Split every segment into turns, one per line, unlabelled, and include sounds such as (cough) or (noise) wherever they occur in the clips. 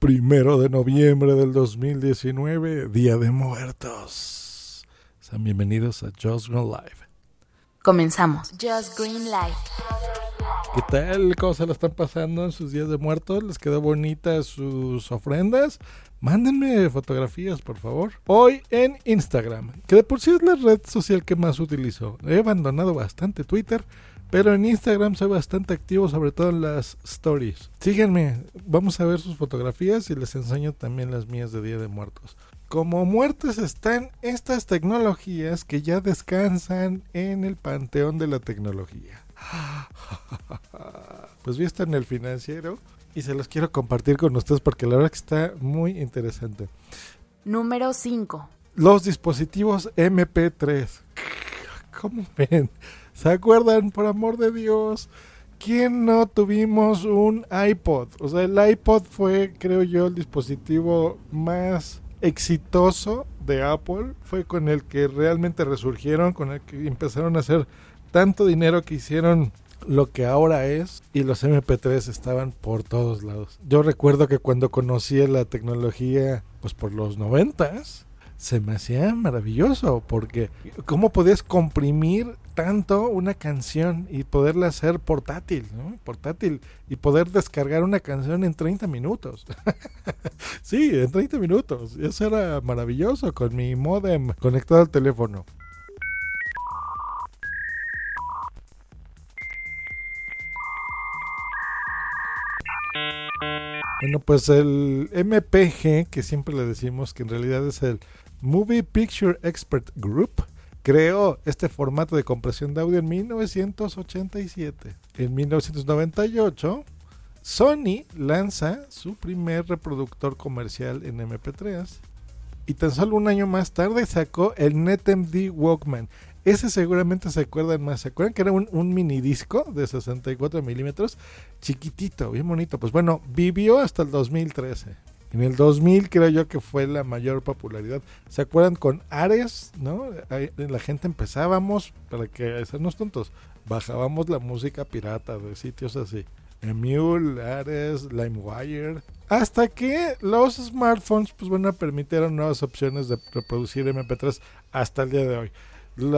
Primero de noviembre del 2019, Día de Muertos. Sean bienvenidos a Just Green Live.
Comenzamos. Just Green Live.
¿Qué tal? ¿Cómo se lo están pasando en sus días de muertos? ¿Les quedó bonitas sus ofrendas? Mándenme fotografías, por favor. Hoy en Instagram, que de por sí es la red social que más utilizo. He abandonado bastante Twitter, pero en Instagram soy bastante activo, sobre todo en las stories. Síganme, vamos a ver sus fotografías y les enseño también las mías de Día de Muertos. Como muertes están estas tecnologías que ya descansan en el panteón de la tecnología. (laughs) Pues vi esto en el financiero y se los quiero compartir con ustedes porque la verdad que está muy interesante.
Número 5.
Los dispositivos MP3. ¿Cómo ven? ¿Se acuerdan, por amor de Dios? ¿Quién no tuvimos un iPod? O sea, el iPod fue, creo yo, el dispositivo más exitoso de Apple. Fue con el que realmente resurgieron, con el que empezaron a hacer tanto dinero que hicieron lo que ahora es y los MP3 estaban por todos lados. Yo recuerdo que cuando conocí la tecnología, pues por los noventas, se me hacía maravilloso porque cómo podías comprimir tanto una canción y poderla hacer portátil, ¿no? Portátil y poder descargar una canción en 30 minutos. (laughs) sí, en 30 minutos. Eso era maravilloso con mi modem conectado al teléfono. Bueno, pues el MPG, que siempre le decimos que en realidad es el Movie Picture Expert Group, creó este formato de compresión de audio en 1987. En 1998, Sony lanza su primer reproductor comercial en MP3 y tan solo un año más tarde sacó el NetMD Walkman. Ese seguramente se acuerdan más. ¿Se acuerdan que era un, un mini disco de 64 milímetros? Chiquitito, bien bonito. Pues bueno, vivió hasta el 2013. En el 2000 creo yo que fue la mayor popularidad. ¿Se acuerdan con Ares? ¿No? la gente empezábamos, para que hacernos tontos, bajábamos la música pirata de sitios así. Emule, Ares, LimeWire. Hasta que los smartphones, pues bueno, permitieron nuevas opciones de reproducir MP3 hasta el día de hoy.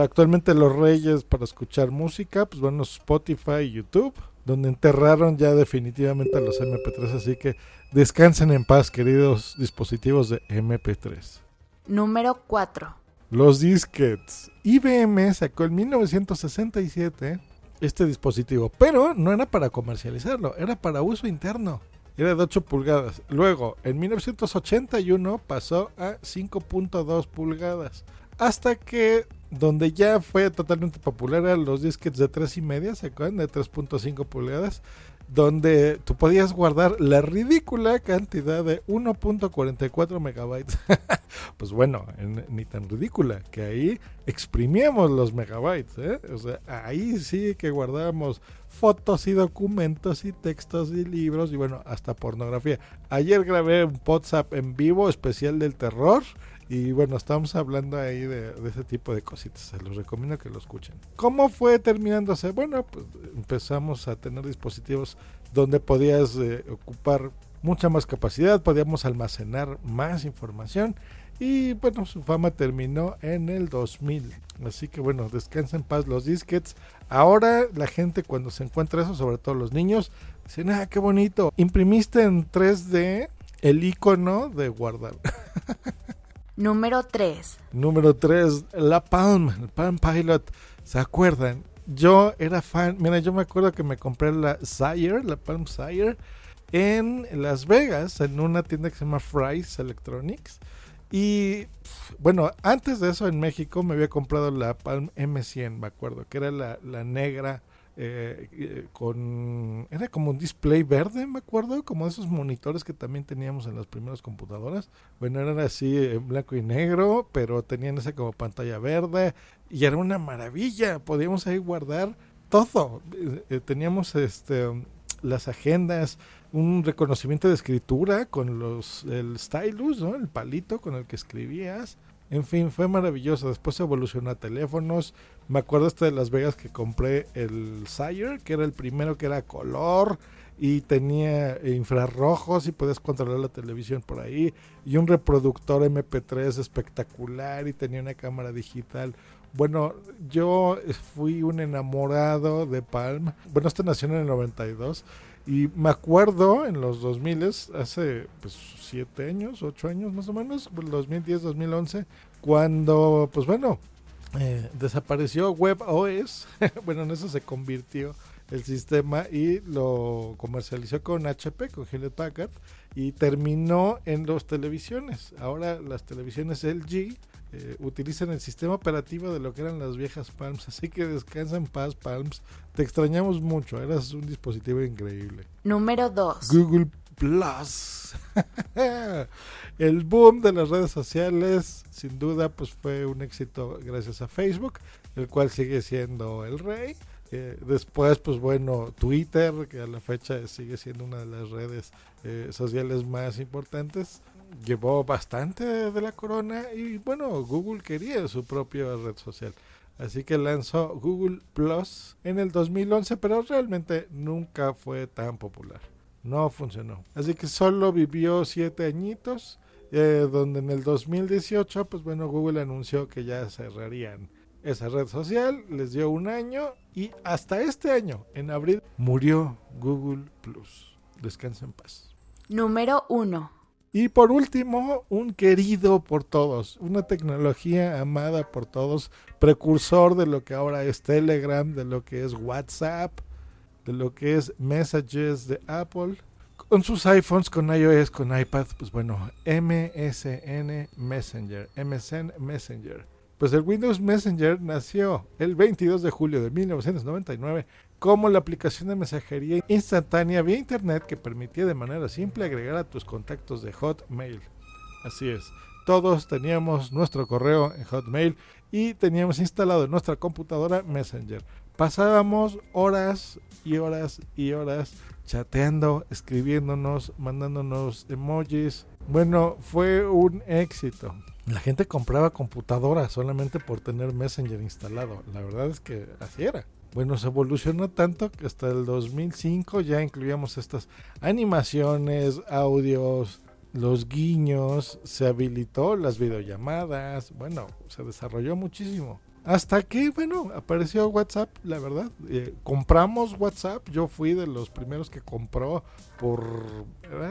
Actualmente los reyes para escuchar música, pues bueno, Spotify y YouTube, donde enterraron ya definitivamente a los MP3, así que descansen en paz, queridos dispositivos de MP3.
Número 4.
Los disquets. IBM sacó en 1967 este dispositivo, pero no era para comercializarlo, era para uso interno. Era de 8 pulgadas. Luego, en 1981 pasó a 5.2 pulgadas. Hasta que donde ya fue totalmente popular los disquets de 3 y media, ¿se acuerdan? De 3.5 pulgadas, donde tú podías guardar la ridícula cantidad de 1.44 megabytes. (laughs) pues bueno, ni tan ridícula, que ahí exprimíamos los megabytes, ¿eh? O sea, ahí sí que guardábamos fotos y documentos y textos y libros y bueno, hasta pornografía. Ayer grabé un WhatsApp en vivo especial del terror y bueno, estamos hablando ahí de, ese tipo de cositas. Se los recomiendo que lo escuchen. ¿Cómo fue terminándose? Bueno, pues empezamos a tener dispositivos donde podías eh, ocupar mucha más capacidad, podíamos almacenar más información. Y bueno, su fama terminó en el 2000. Así que bueno, descansa en paz los disquets. Ahora la gente cuando se encuentra eso, sobre todo los niños, dicen, ah, qué bonito. Imprimiste en 3D el icono de guardar. (laughs)
Número 3.
Número 3, la Palm, el Palm Pilot. ¿Se acuerdan? Yo era fan, mira, yo me acuerdo que me compré la Sire, la Palm Sire, en Las Vegas, en una tienda que se llama Fry's Electronics. Y bueno, antes de eso en México me había comprado la Palm M100, me acuerdo, que era la, la negra eh, eh, con era como un display verde me acuerdo como esos monitores que también teníamos en las primeras computadoras bueno eran así en blanco y negro pero tenían esa como pantalla verde y era una maravilla podíamos ahí guardar todo eh, teníamos este las agendas un reconocimiento de escritura con los el stylus ¿no? el palito con el que escribías en fin, fue maravilloso. Después evolucionó a teléfonos. Me acuerdo hasta de Las Vegas que compré el Sire, que era el primero que era color. y tenía infrarrojos y podías controlar la televisión por ahí y un reproductor MP3 espectacular y tenía una cámara digital. Bueno, yo fui un enamorado de Palm. Bueno, esta nació en el 92 y me acuerdo en los 2000, hace pues 7 años, 8 años más o menos, 2010, 2011, cuando pues bueno, eh, desapareció WebOS, (laughs) bueno, en eso se convirtió el sistema y lo comercializó con HP, con Hewlett Packard, y terminó en las televisiones. Ahora las televisiones LG eh, utilizan el sistema operativo de lo que eran las viejas Palms, así que descansa en paz Palms. Te extrañamos mucho, eras un dispositivo increíble.
Número 2.
Google Plus. (laughs) el boom de las redes sociales, sin duda, pues fue un éxito gracias a Facebook, el cual sigue siendo el rey después, pues bueno, Twitter, que a la fecha sigue siendo una de las redes eh, sociales más importantes, llevó bastante de la corona y bueno, Google quería su propia red social. Así que lanzó Google Plus en el 2011, pero realmente nunca fue tan popular. No funcionó. Así que solo vivió siete añitos, eh, donde en el 2018, pues bueno, Google anunció que ya cerrarían esa red social, les dio un año y hasta este año, en abril, murió Google Plus. Descansa en paz.
Número 1.
Y por último, un querido por todos, una tecnología amada por todos, precursor de lo que ahora es Telegram, de lo que es WhatsApp, de lo que es Messages de Apple, con sus iPhones, con iOS, con iPad, pues bueno, MSN Messenger, MSN Messenger. Pues el Windows Messenger nació el 22 de julio de 1999 como la aplicación de mensajería instantánea vía Internet que permitía de manera simple agregar a tus contactos de Hotmail. Así es, todos teníamos nuestro correo en Hotmail y teníamos instalado en nuestra computadora Messenger. Pasábamos horas y horas y horas chateando, escribiéndonos, mandándonos emojis. Bueno, fue un éxito. La gente compraba computadoras solamente por tener Messenger instalado. La verdad es que así era. Bueno, se evolucionó tanto que hasta el 2005 ya incluíamos estas animaciones, audios, los guiños, se habilitó las videollamadas, bueno, se desarrolló muchísimo. Hasta que, bueno, apareció WhatsApp, la verdad. Eh, compramos WhatsApp, yo fui de los primeros que compró por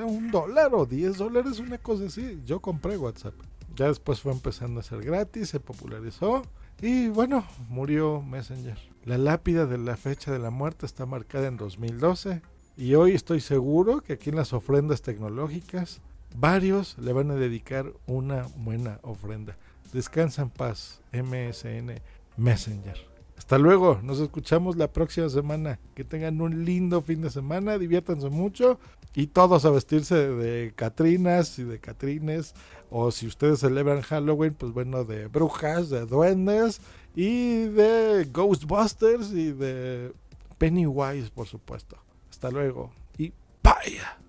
un dólar o 10 dólares, una cosa así. Yo compré WhatsApp. Ya después fue empezando a ser gratis, se popularizó y bueno, murió Messenger. La lápida de la fecha de la muerte está marcada en 2012 y hoy estoy seguro que aquí en las ofrendas tecnológicas varios le van a dedicar una buena ofrenda. Descansa en paz, MSN Messenger. Hasta luego, nos escuchamos la próxima semana. Que tengan un lindo fin de semana, diviértanse mucho y todos a vestirse de Catrinas y de Catrines. O si ustedes celebran Halloween, pues bueno, de brujas, de duendes y de Ghostbusters y de Pennywise, por supuesto. Hasta luego y bye.